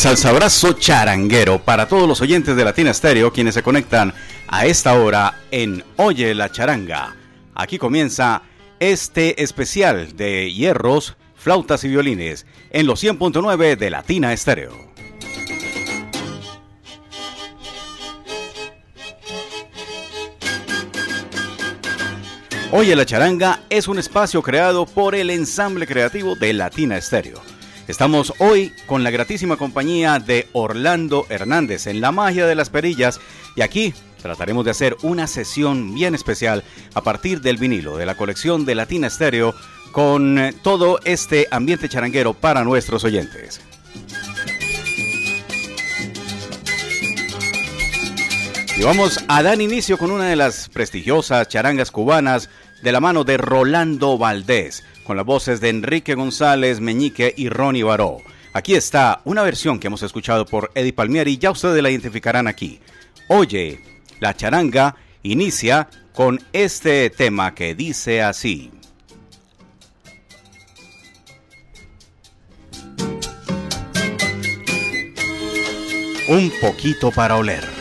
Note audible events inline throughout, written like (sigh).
salsabrazo charanguero para todos los oyentes de Latina Stereo quienes se conectan a esta hora en Oye la Charanga. Aquí comienza este especial de hierros, flautas y violines en los 100.9 de Latina Stereo. Oye la Charanga es un espacio creado por el ensamble creativo de Latina Stereo Estamos hoy con la gratísima compañía de Orlando Hernández en La Magia de las Perillas y aquí trataremos de hacer una sesión bien especial a partir del vinilo de la colección de Latina Estéreo con eh, todo este ambiente charanguero para nuestros oyentes. Y vamos a dar inicio con una de las prestigiosas charangas cubanas de la mano de Rolando Valdés con las voces de Enrique González, Meñique y Ronnie Baró. Aquí está una versión que hemos escuchado por Eddie Palmieri, ya ustedes la identificarán aquí. Oye, la charanga inicia con este tema que dice así. Un poquito para oler.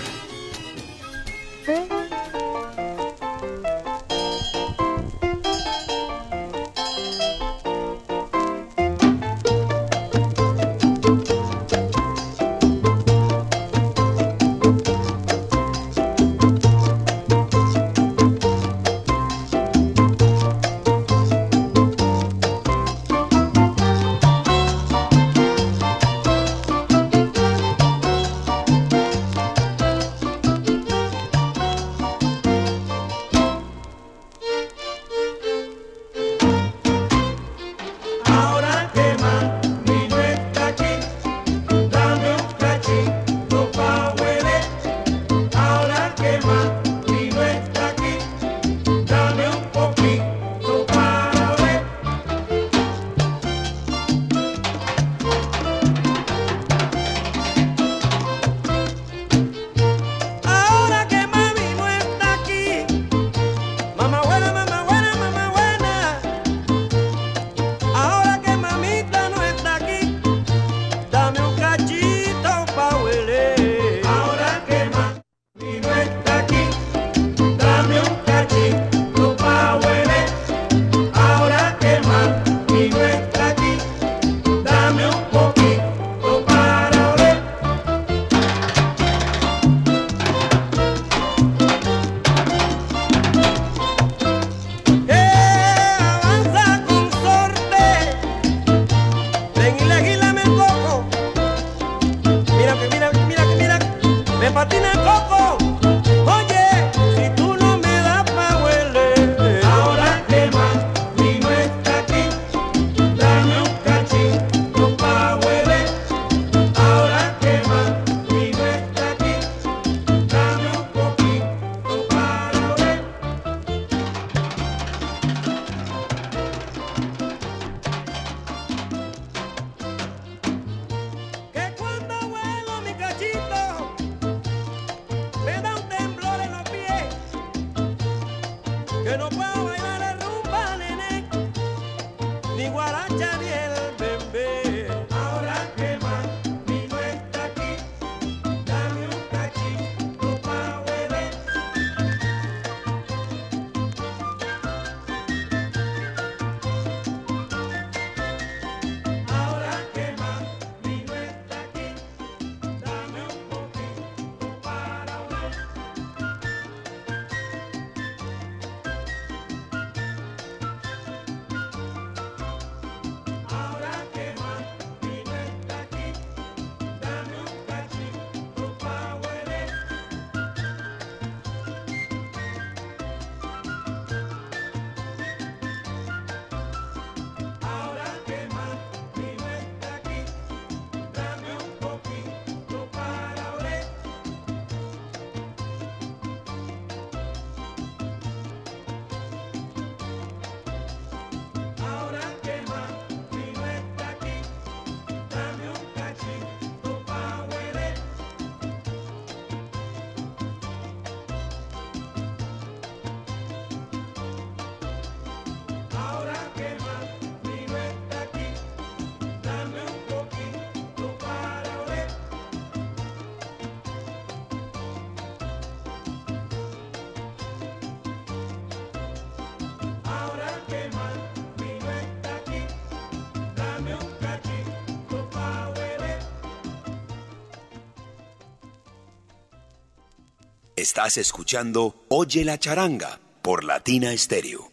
Estás escuchando Oye la charanga por Latina Stereo.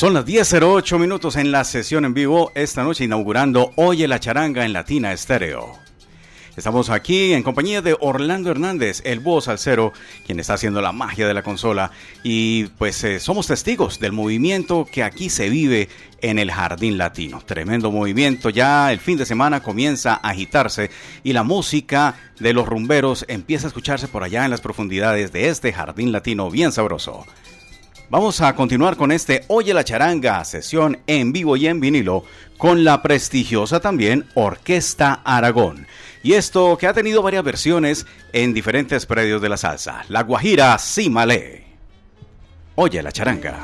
Son las 10.08 minutos en la sesión en vivo, esta noche inaugurando Oye la charanga en Latina Estéreo. Estamos aquí en compañía de Orlando Hernández, el voz cero, quien está haciendo la magia de la consola. Y pues eh, somos testigos del movimiento que aquí se vive en el Jardín Latino. Tremendo movimiento, ya el fin de semana comienza a agitarse y la música de los rumberos empieza a escucharse por allá en las profundidades de este Jardín Latino bien sabroso. Vamos a continuar con este Oye la Charanga, sesión en vivo y en vinilo, con la prestigiosa también Orquesta Aragón. Y esto que ha tenido varias versiones en diferentes predios de la salsa, La Guajira Simale. Oye la Charanga.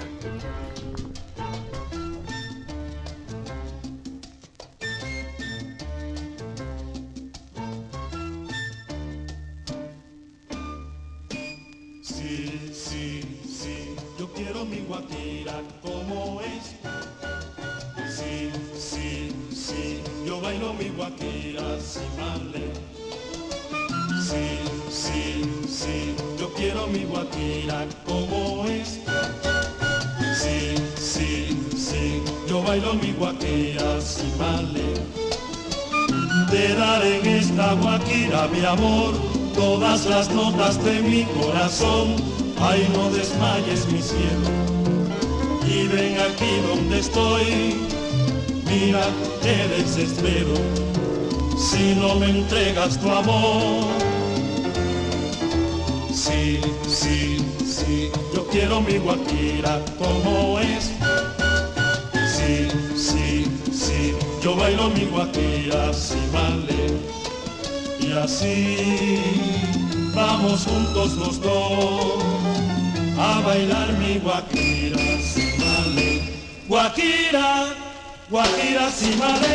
Las notas de mi corazón. Ay, no desmayes mi cielo. Y ven aquí donde estoy. Mira, te desespero si no me entregas tu amor. Sí, sí, sí, yo quiero mi guajira como es. Sí, sí, sí, yo bailo mi guajira si vale. Y así vamos juntos los dos a bailar mi guajira si vale. Guajira, guajira si vale.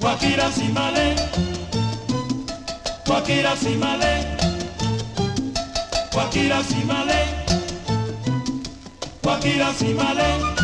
Guajira si vale. Guajira si vale. Guajira Simale, Guajira Simale.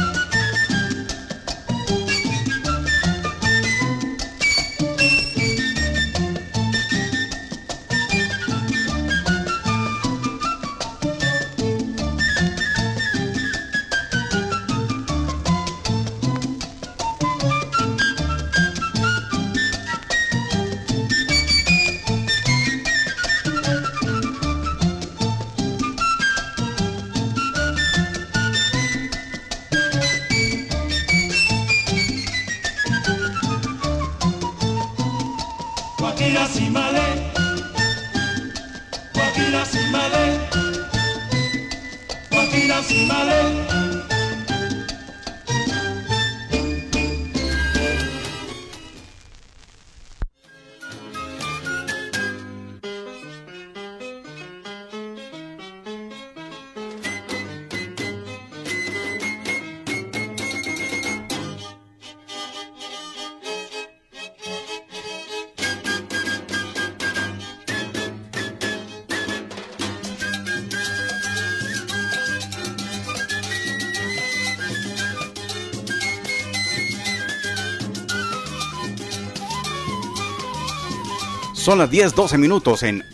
Son las 10, 12 minutos en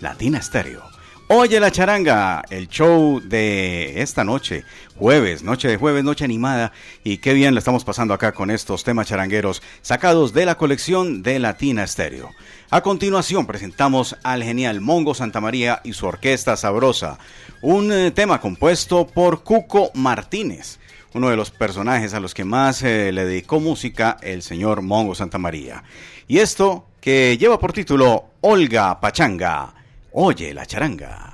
Latina Stereo. Oye la charanga, el show de esta noche, jueves, noche de jueves, noche animada, y qué bien la estamos pasando acá con estos temas charangueros sacados de la colección de Latina Stereo. A continuación presentamos al genial Mongo Santamaría y su orquesta sabrosa, un eh, tema compuesto por Cuco Martínez uno de los personajes a los que más eh, le dedicó música el señor Mongo Santa María. Y esto que lleva por título Olga Pachanga, Oye la charanga.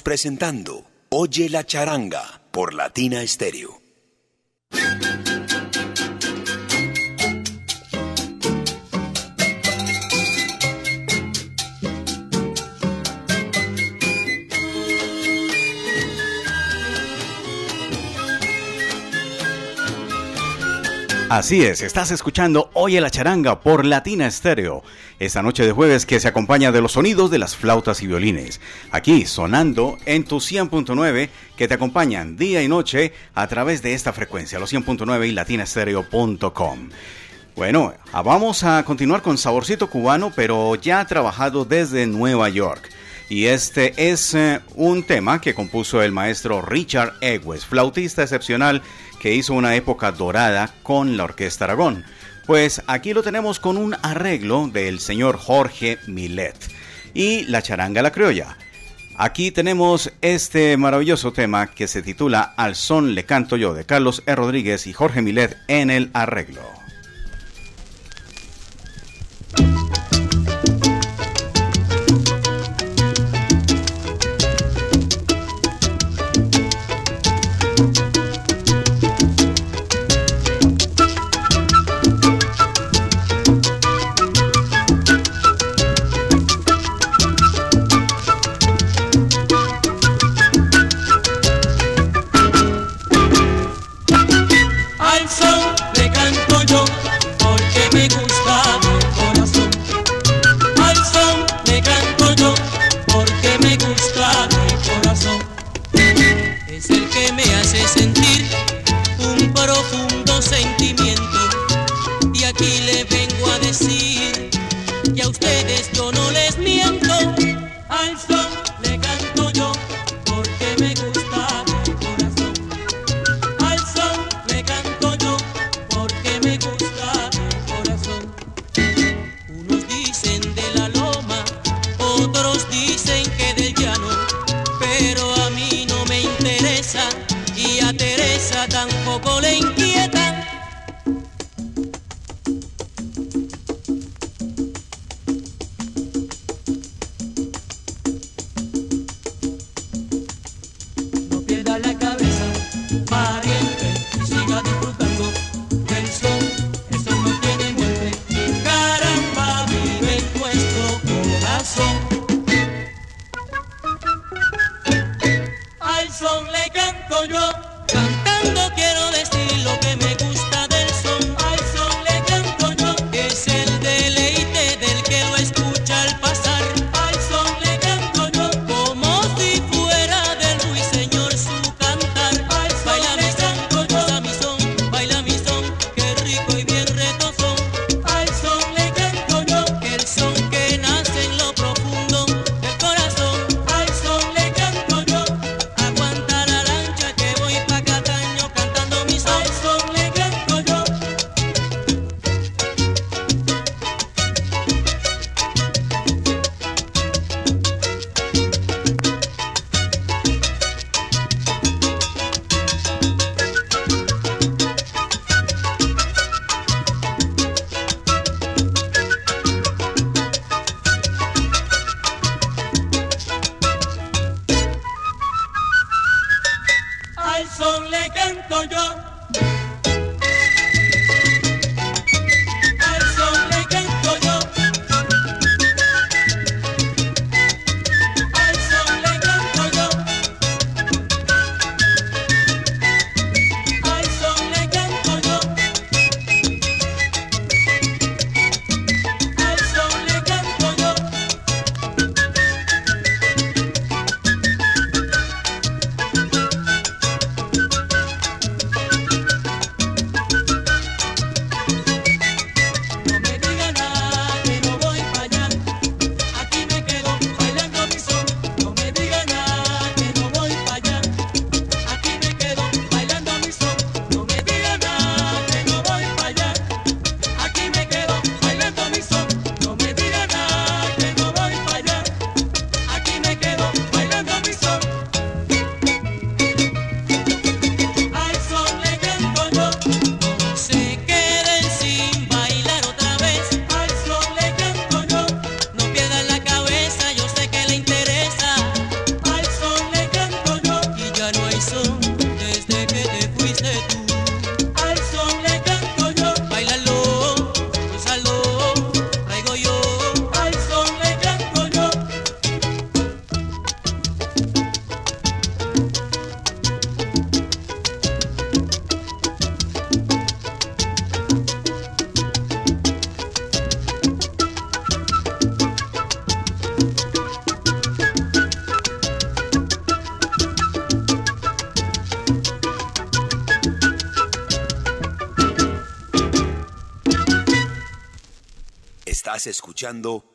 Presentando Oye la charanga por Latina Stereo. Así es, estás escuchando Oye la charanga por Latina Estéreo. Esta noche de jueves que se acompaña de los sonidos de las flautas y violines. Aquí sonando en tu 100.9 que te acompañan día y noche a través de esta frecuencia, los 100.9 y latinastereo.com. Bueno, ah, vamos a continuar con Saborcito Cubano, pero ya trabajado desde Nueva York. Y este es eh, un tema que compuso el maestro Richard Egues, flautista excepcional que hizo una época dorada con la Orquesta Aragón. Pues aquí lo tenemos con un arreglo del señor Jorge Milet y la charanga la criolla. Aquí tenemos este maravilloso tema que se titula Al son le canto yo de Carlos E. Rodríguez y Jorge Milet en el arreglo.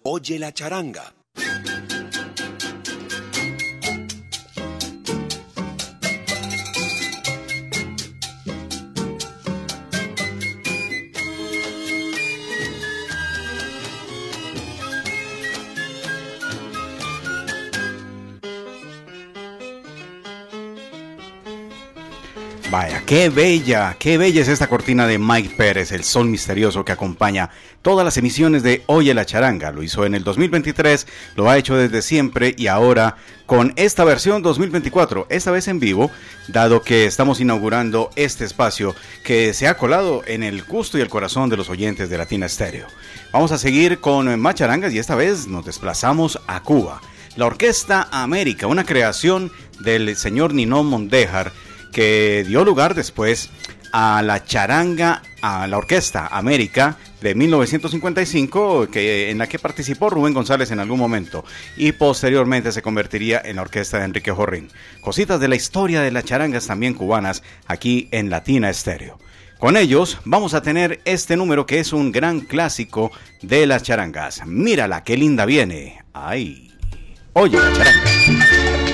Oye la charanga qué bella, qué bella es esta cortina de Mike Pérez, el sol misterioso que acompaña todas las emisiones de Oye la Charanga. Lo hizo en el 2023, lo ha hecho desde siempre y ahora con esta versión 2024, esta vez en vivo, dado que estamos inaugurando este espacio que se ha colado en el gusto y el corazón de los oyentes de Latina Stereo. Vamos a seguir con más charangas y esta vez nos desplazamos a Cuba. La Orquesta América, una creación del señor Ninón Mondejar, que dio lugar después a la charanga, a la orquesta América de 1955, que, en la que participó Rubén González en algún momento, y posteriormente se convertiría en la orquesta de Enrique Jorrín. Cositas de la historia de las charangas también cubanas aquí en Latina Estéreo. Con ellos vamos a tener este número que es un gran clásico de las charangas. Mírala, qué linda viene. Ay, oye la charanga.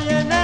Oye,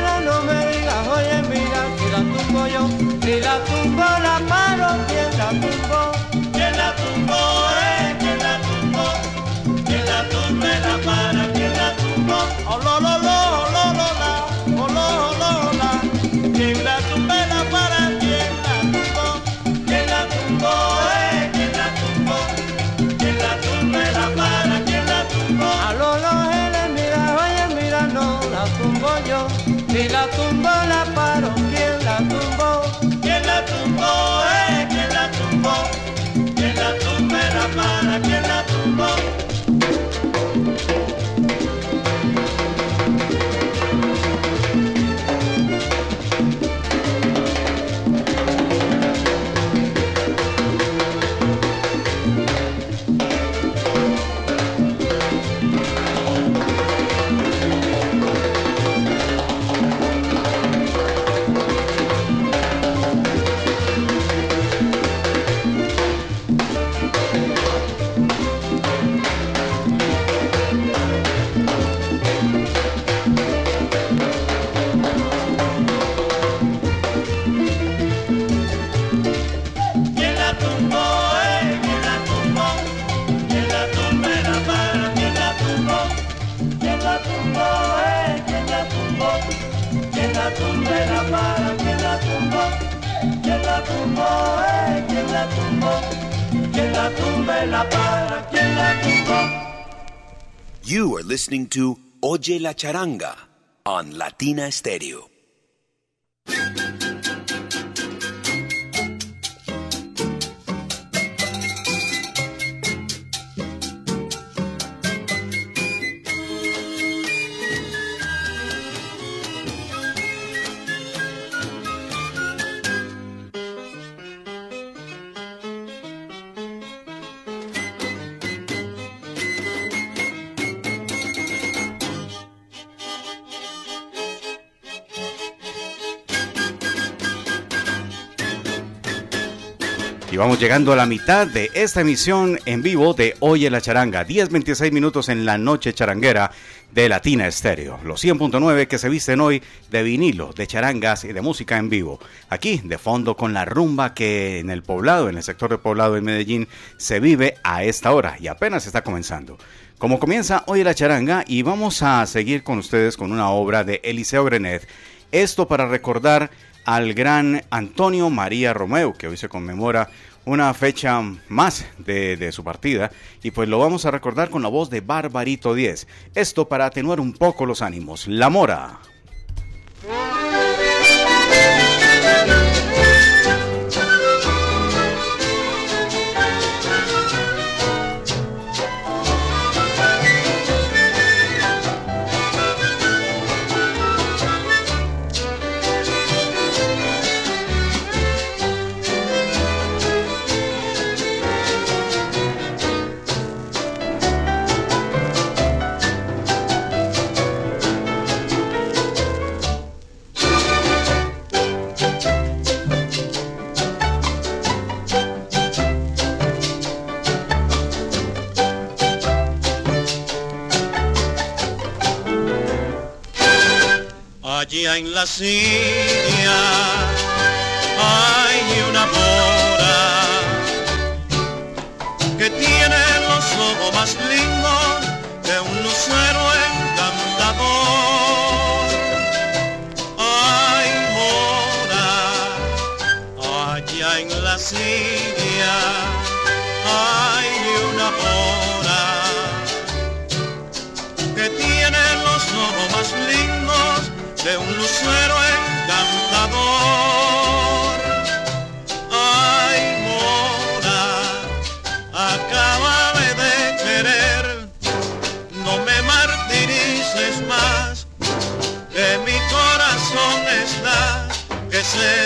You are listening to Oye la Charanga on Latina Stereo. Y vamos llegando a la mitad de esta emisión en vivo de Oye la Charanga. 10.26 minutos en la noche charanguera de Latina Estéreo. Los 100.9 que se visten hoy de vinilo, de charangas y de música en vivo. Aquí, de fondo, con la rumba que en el poblado, en el sector de poblado de Medellín, se vive a esta hora y apenas está comenzando. Como comienza hoy la charanga y vamos a seguir con ustedes con una obra de Eliseo Grenet. Esto para recordar al gran Antonio María Romeo, que hoy se conmemora una fecha más de, de, su partida, y pues lo vamos a recordar con la voz de Barbarito 10. Esto para atenuar un poco los ánimos. La Mora. Allá en la silla hay una mora que tiene los ojos más lindos de un lucero encantador. Ay, mora, allá en la silla hay una mora que tiene los ojos más lindos de un lucero encantador. Ay, mora, acábame de querer, no me martirices más, que mi corazón está que se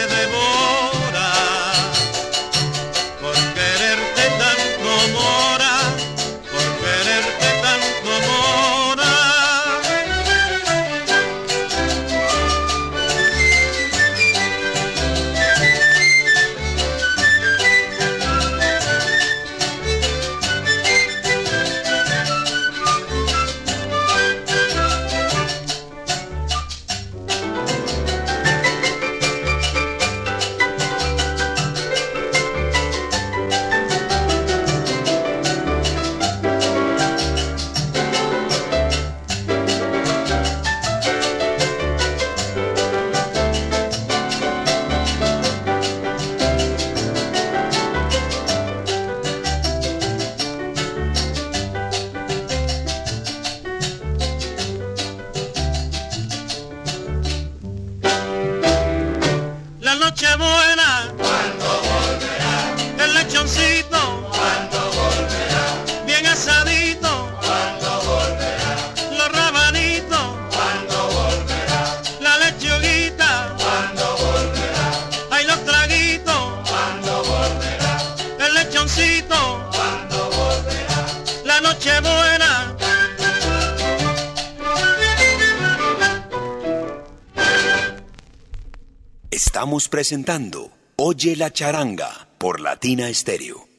Estamos presentando Oye la charanga por Latina Stereo.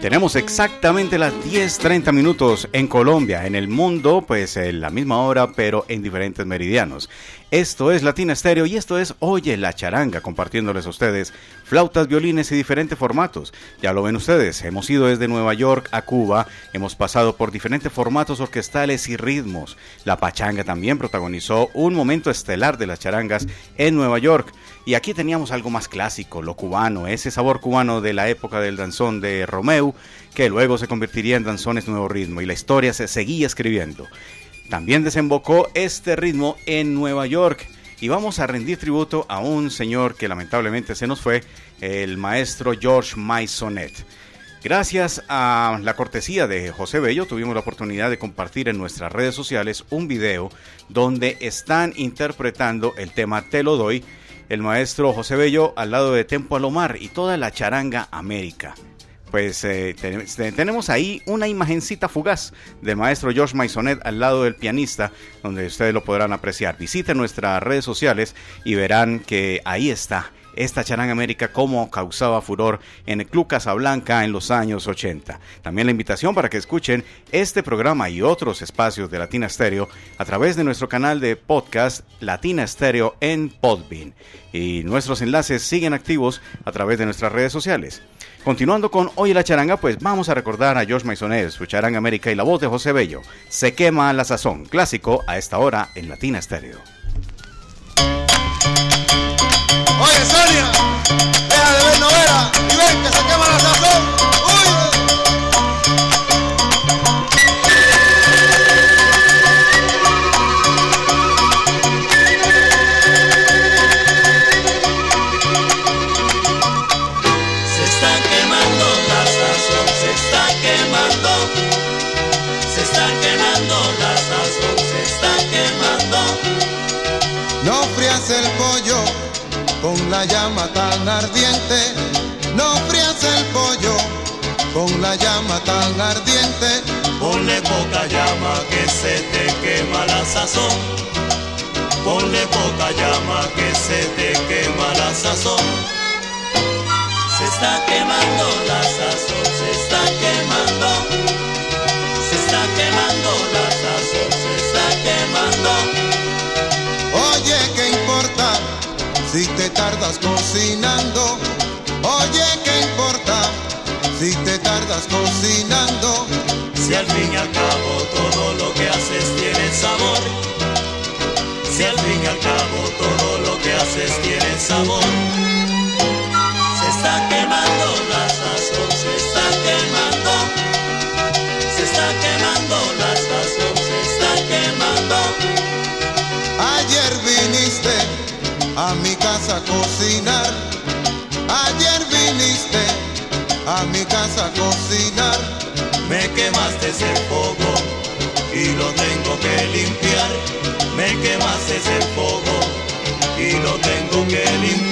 Tenemos exactamente las 10.30 minutos en Colombia, en el mundo, pues en la misma hora, pero en diferentes meridianos. Esto es Latina Estéreo y esto es Oye la Charanga, compartiéndoles a ustedes flautas, violines y diferentes formatos. Ya lo ven ustedes, hemos ido desde Nueva York a Cuba, hemos pasado por diferentes formatos orquestales y ritmos. La Pachanga también protagonizó un momento estelar de las charangas en Nueva York. Y aquí teníamos algo más clásico, lo cubano, ese sabor cubano de la época del danzón de Romeu, que luego se convertiría en danzones nuevo ritmo y la historia se seguía escribiendo. También desembocó este ritmo en Nueva York y vamos a rendir tributo a un señor que lamentablemente se nos fue, el maestro George Maisonet. Gracias a la cortesía de José Bello tuvimos la oportunidad de compartir en nuestras redes sociales un video donde están interpretando el tema Te lo doy el maestro José Bello al lado de Tempo Alomar y toda la charanga América. Pues eh, ten- tenemos ahí una imagencita fugaz del maestro George Maisonet al lado del pianista, donde ustedes lo podrán apreciar. Visiten nuestras redes sociales y verán que ahí está esta charanga América como causaba furor en el Club Casablanca en los años 80. También la invitación para que escuchen este programa y otros espacios de Latina Stereo a través de nuestro canal de podcast Latina Stereo en Podbean. Y nuestros enlaces siguen activos a través de nuestras redes sociales. Continuando con Hoy la Charanga, pues vamos a recordar a George Maisonet, su Charanga América y la voz de José Bello. Se quema la sazón, clásico a esta hora en Latina Sonia, la llama tan ardiente, no frías el pollo, con la llama tan ardiente, ponle poca llama que se te quema la sazón, ponle poca llama que se te quema la sazón, se está quemando la sazón, se está quemando. si te tardas cocinando. Oye, ¿qué importa si te tardas cocinando? Si al fin y todo cocinar. Ayer viniste a mi casa a cocinar. Me quemaste ese fuego y lo tengo que limpiar. Me quemaste ese fuego y lo tengo que limpiar.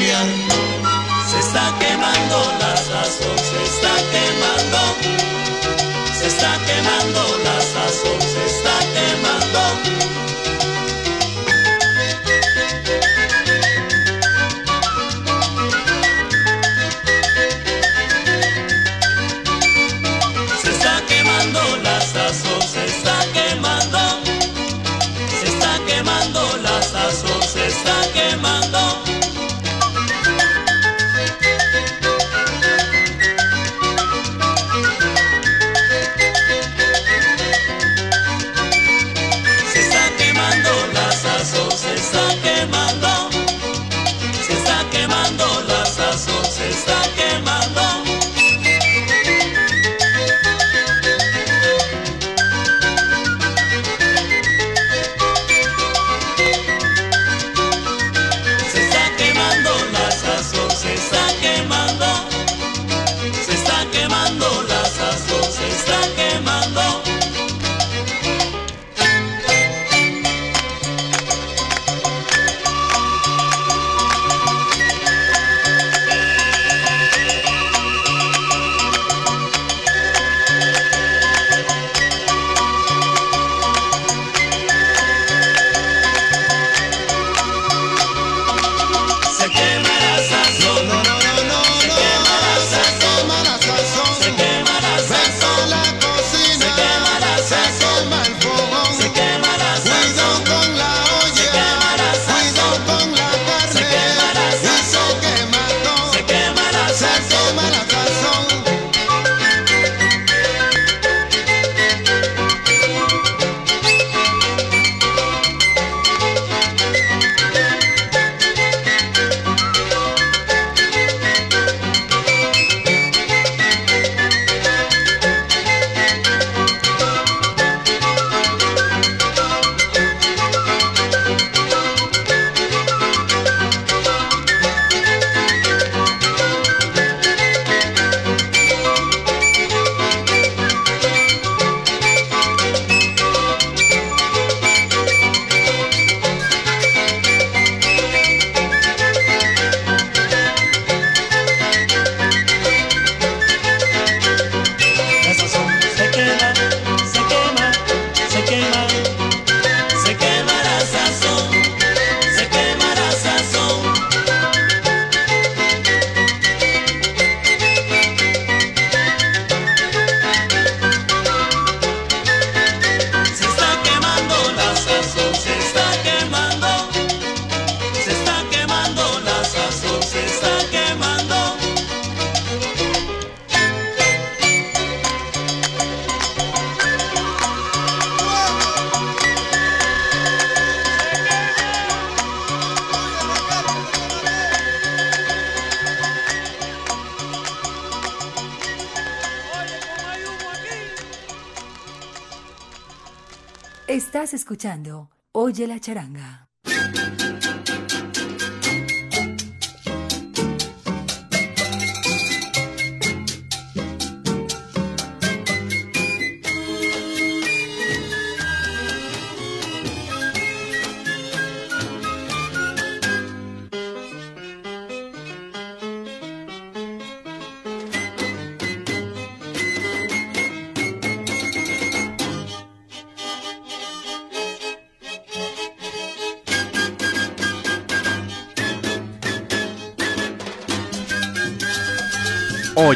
Estás escuchando Oye la charanga.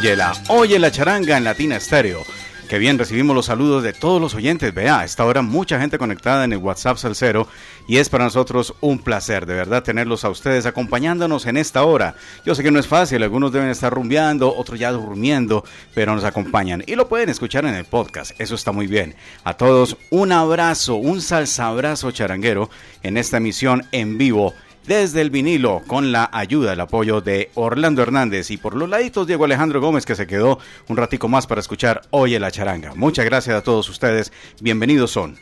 Óyela, oye la charanga en Latina Estéreo. Que bien recibimos los saludos de todos los oyentes. Vea, a esta hora mucha gente conectada en el WhatsApp Salcero y es para nosotros un placer, de verdad, tenerlos a ustedes acompañándonos en esta hora. Yo sé que no es fácil, algunos deben estar rumbeando, otros ya durmiendo, pero nos acompañan y lo pueden escuchar en el podcast. Eso está muy bien. A todos un abrazo, un salsabrazo charanguero en esta emisión en vivo desde el vinilo con la ayuda, el apoyo de Orlando Hernández y por los laditos Diego Alejandro Gómez que se quedó un ratico más para escuchar Oye la charanga. Muchas gracias a todos ustedes, bienvenidos son.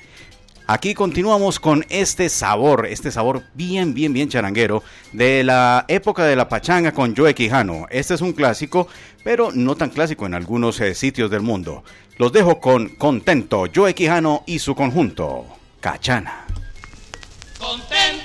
Aquí continuamos con este sabor, este sabor bien, bien, bien charanguero de la época de la pachanga con Joe Quijano. Este es un clásico, pero no tan clásico en algunos eh, sitios del mundo. Los dejo con Contento, Joe Quijano y su conjunto, Cachana. Contento.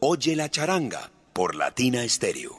Oye la charanga por Latina Stereo.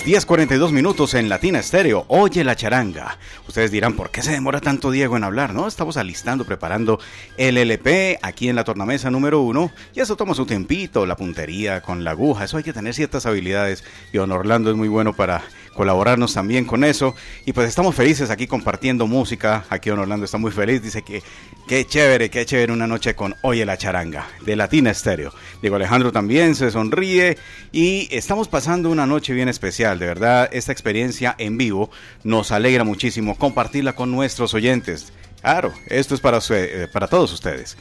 10, 42 minutos en Latina Estéreo. Oye la charanga. Ustedes dirán, ¿por qué se demora tanto Diego en hablar? No, estamos alistando, preparando el LP aquí en la tornamesa número uno. Y eso toma su tiempito, la puntería con la aguja. Eso hay que tener ciertas habilidades. Y don Orlando es muy bueno para colaborarnos también con eso. Y pues estamos felices aquí compartiendo música. Aquí don Orlando está muy feliz. Dice que qué chévere, qué chévere una noche con Oye la charanga de Latina Estéreo. Diego Alejandro también se sonríe. Y estamos pasando una noche bien especial. De verdad, esta experiencia en vivo nos alegra muchísimo compartirla con nuestros oyentes. Claro, esto es para, eh, para todos ustedes.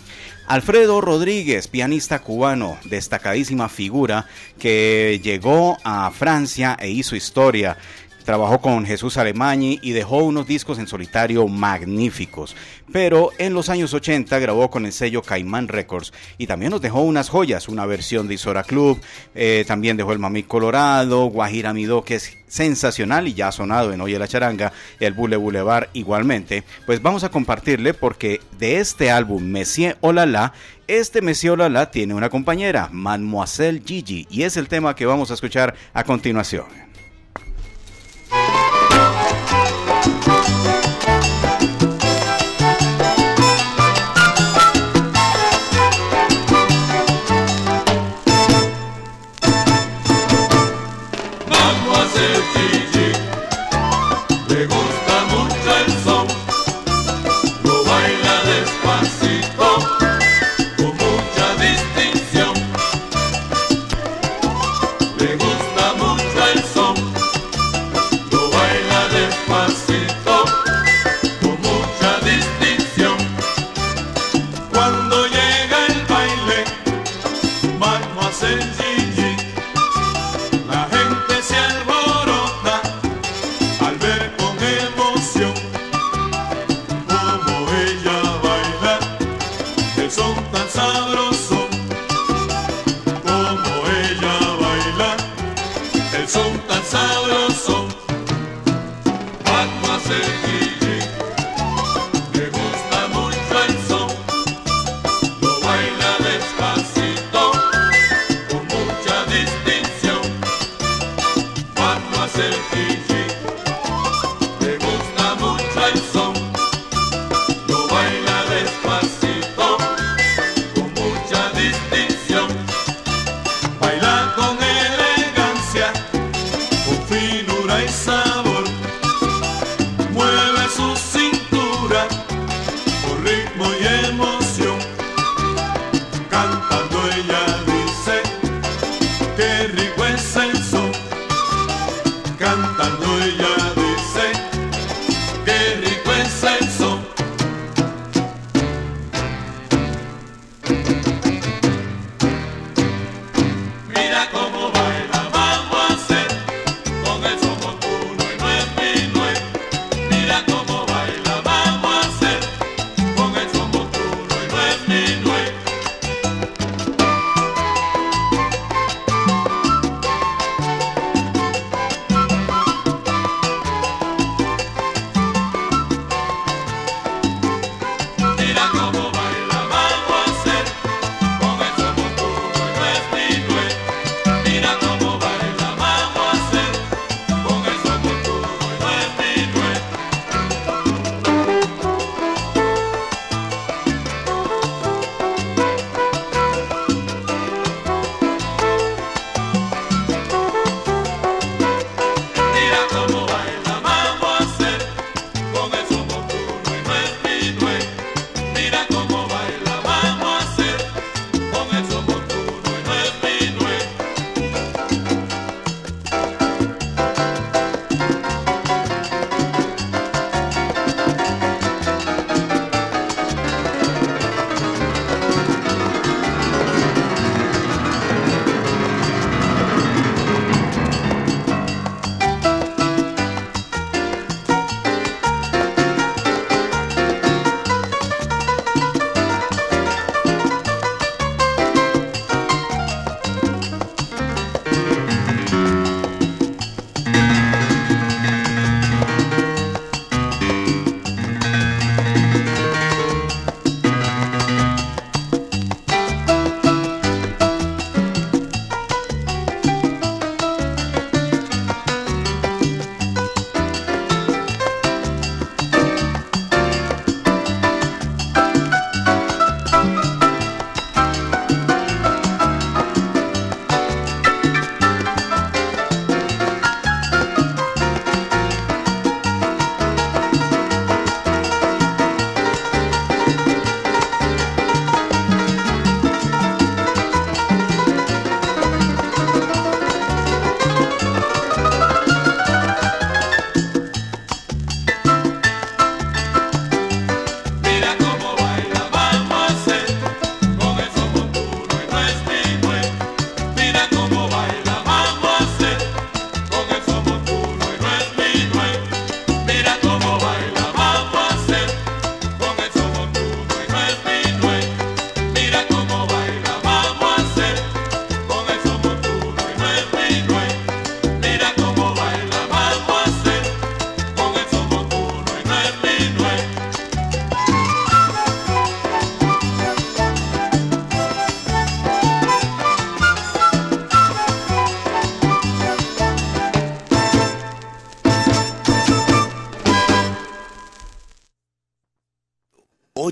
Alfredo Rodríguez, pianista cubano, destacadísima figura que llegó a Francia e hizo historia. Trabajó con Jesús Alemañi y dejó unos discos en solitario magníficos. Pero en los años 80 grabó con el sello Caimán Records y también nos dejó unas joyas, una versión de Isora Club, eh, también dejó el Mami Colorado, Guajira Midó, que es sensacional y ya ha sonado en Oye la Charanga, el Bule Boulevard igualmente. Pues vamos a compartirle porque de este álbum Messier Olala, este Messier Olala tiene una compañera, Mademoiselle Gigi, y es el tema que vamos a escuchar a continuación. Mademoiselle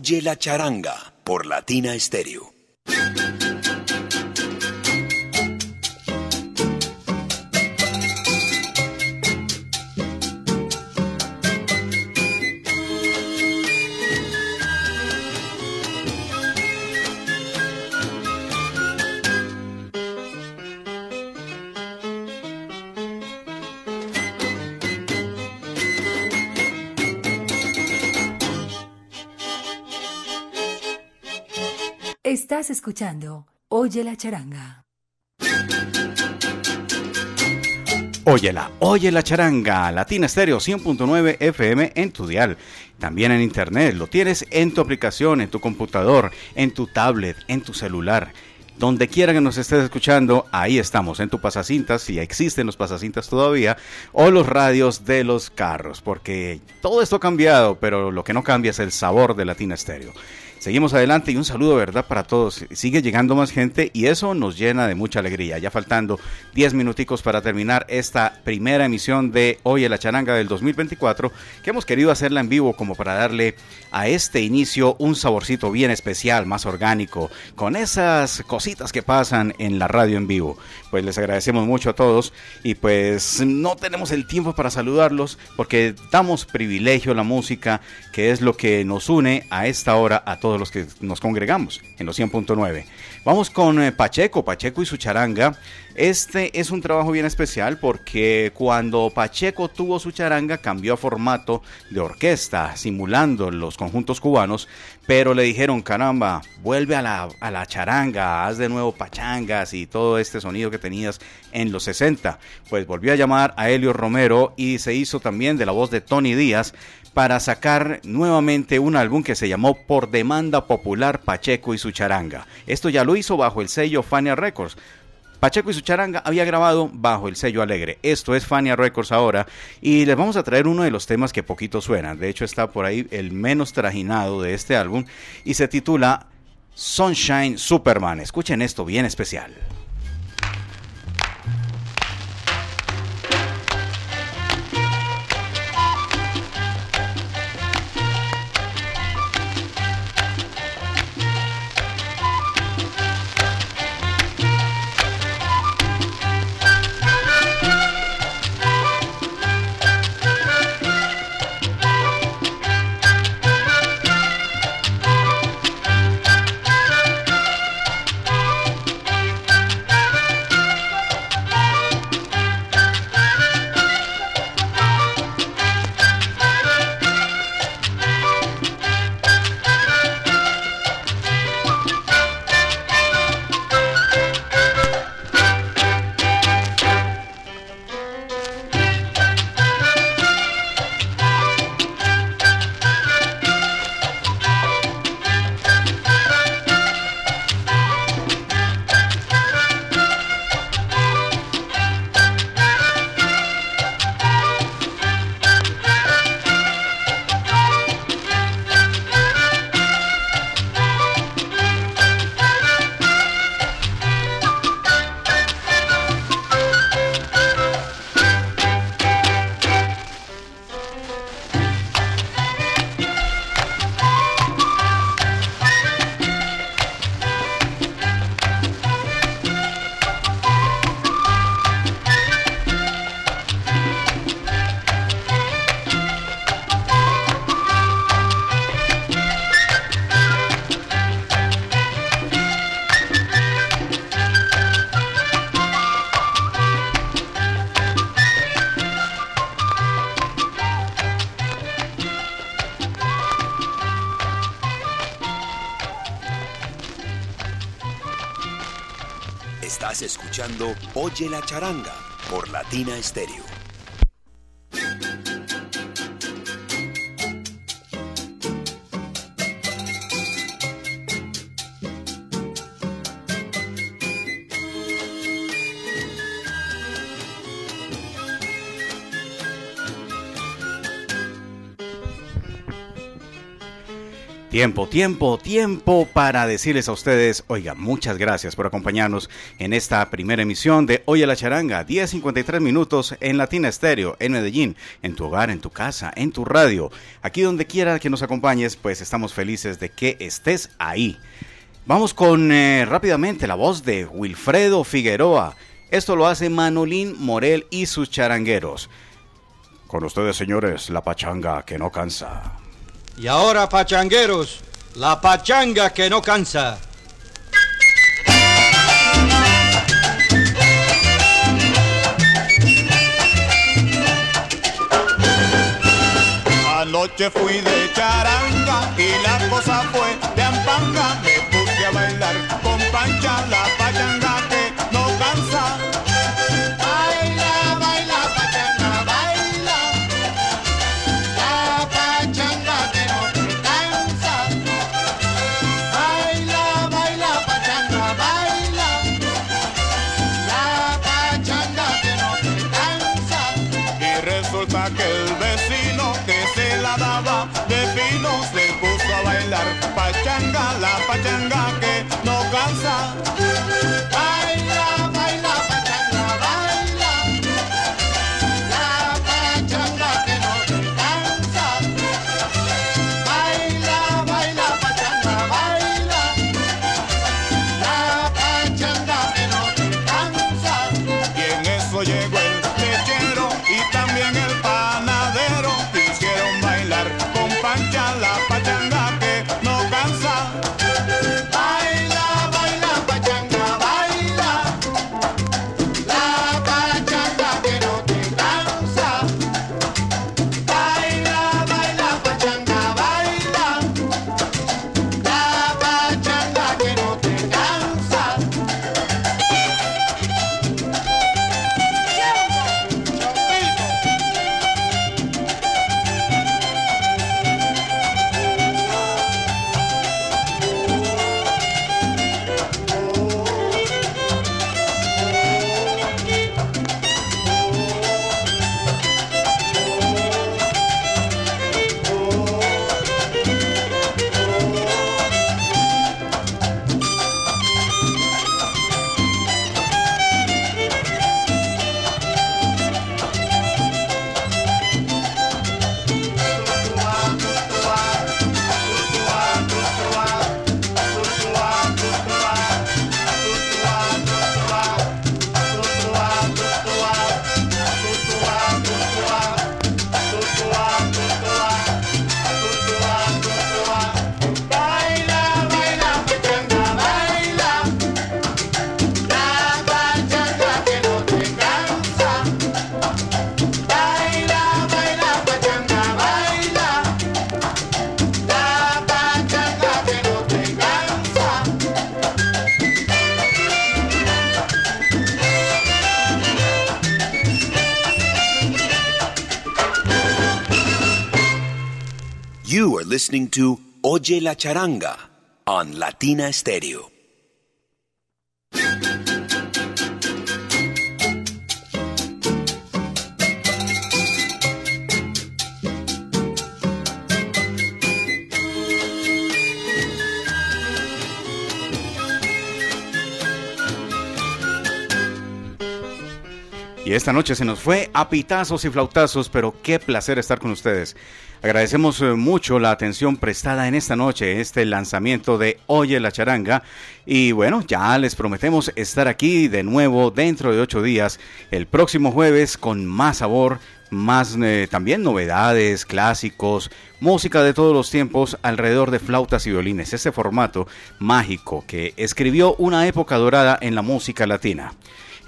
Oye la charanga por Latina Stereo. Oye la charanga. Óyela, oye la charanga, Latina Stereo 100.9 FM en tu dial. También en internet, lo tienes en tu aplicación, en tu computador, en tu tablet, en tu celular. Donde quiera que nos estés escuchando, ahí estamos, en tu pasacintas, si existen los pasacintas todavía, o los radios de los carros, porque todo esto ha cambiado, pero lo que no cambia es el sabor de Latina Stereo. Seguimos adelante y un saludo, ¿verdad? Para todos. Sigue llegando más gente y eso nos llena de mucha alegría. Ya faltando 10 minuticos para terminar esta primera emisión de Hoy en la Charanga del 2024, que hemos querido hacerla en vivo como para darle a este inicio un saborcito bien especial, más orgánico, con esas cositas que pasan en la radio en vivo. Pues les agradecemos mucho a todos y pues no tenemos el tiempo para saludarlos porque damos privilegio a la música, que es lo que nos une a esta hora a todos los que nos congregamos en los 100.9. Vamos con eh, Pacheco, Pacheco y su charanga. Este es un trabajo bien especial porque cuando Pacheco tuvo su charanga cambió a formato de orquesta, simulando los conjuntos cubanos, pero le dijeron, caramba, vuelve a la, a la charanga, haz de nuevo pachangas y todo este sonido que tenías en los 60. Pues volvió a llamar a Helio Romero y se hizo también de la voz de Tony Díaz para sacar nuevamente un álbum que se llamó Por Demanda Popular Pacheco y su charanga. Esto ya lo hizo bajo el sello Fania Records. Pacheco y su charanga había grabado bajo el sello Alegre. Esto es Fania Records ahora y les vamos a traer uno de los temas que poquito suenan. De hecho está por ahí el menos trajinado de este álbum y se titula Sunshine Superman. Escuchen esto bien especial. Oye la charanga por Latina Stereo. Tiempo, tiempo, tiempo para decirles a ustedes, oiga, muchas gracias por acompañarnos en esta primera emisión de Oye la Charanga, 10.53 minutos en Latina Estéreo, en Medellín, en tu hogar, en tu casa, en tu radio. Aquí donde quiera que nos acompañes, pues estamos felices de que estés ahí. Vamos con eh, rápidamente la voz de Wilfredo Figueroa. Esto lo hace Manolín Morel y sus charangueros. Con ustedes, señores, la pachanga que no cansa. Y ahora, pachangueros, la pachanga que no cansa. Anoche fui de charanga y la cosa fue de ampanga. Me puse a bailar con Pancha listening to Oye la Charanga on Latina Stereo. Y esta noche se nos fue a pitazos y flautazos, pero qué placer estar con ustedes. Agradecemos eh, mucho la atención prestada en esta noche, este lanzamiento de Oye la Charanga. Y bueno, ya les prometemos estar aquí de nuevo dentro de ocho días, el próximo jueves, con más sabor, más eh, también novedades, clásicos, música de todos los tiempos alrededor de flautas y violines. Ese formato mágico que escribió una época dorada en la música latina.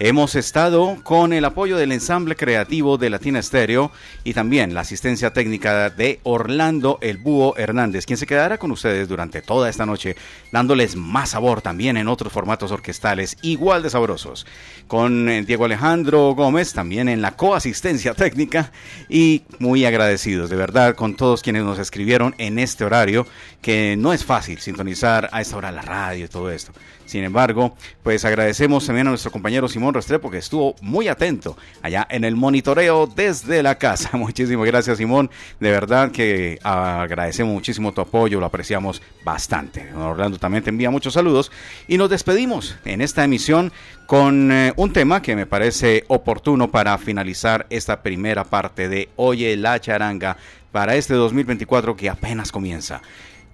Hemos estado con el apoyo del ensamble creativo de Latina Estéreo y también la asistencia técnica de Orlando El Búho Hernández, quien se quedará con ustedes durante toda esta noche, dándoles más sabor también en otros formatos orquestales igual de sabrosos. Con eh, Diego Alejandro Gómez también en la coasistencia técnica y muy agradecidos de verdad con todos quienes nos escribieron en este horario, que no es fácil sintonizar a esta hora la radio y todo esto. Sin embargo, pues agradecemos también a nuestro compañero Simón Restrepo que estuvo muy atento allá en el monitoreo desde la casa. (laughs) Muchísimas gracias Simón, de verdad que agradecemos muchísimo tu apoyo, lo apreciamos bastante. Orlando también te envía muchos saludos y nos despedimos en esta emisión con eh, un tema que me parece oportuno para finalizar esta primera parte de Oye la charanga para este 2024 que apenas comienza.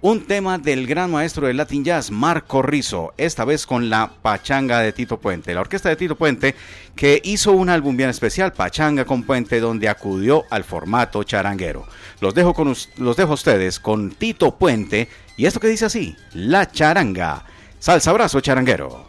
Un tema del gran maestro del Latin Jazz, Marco Rizzo, esta vez con la Pachanga de Tito Puente, la orquesta de Tito Puente, que hizo un álbum bien especial, Pachanga con Puente, donde acudió al formato charanguero. Los dejo, con, los dejo a ustedes con Tito Puente y esto que dice así, La Charanga. Salsa abrazo charanguero.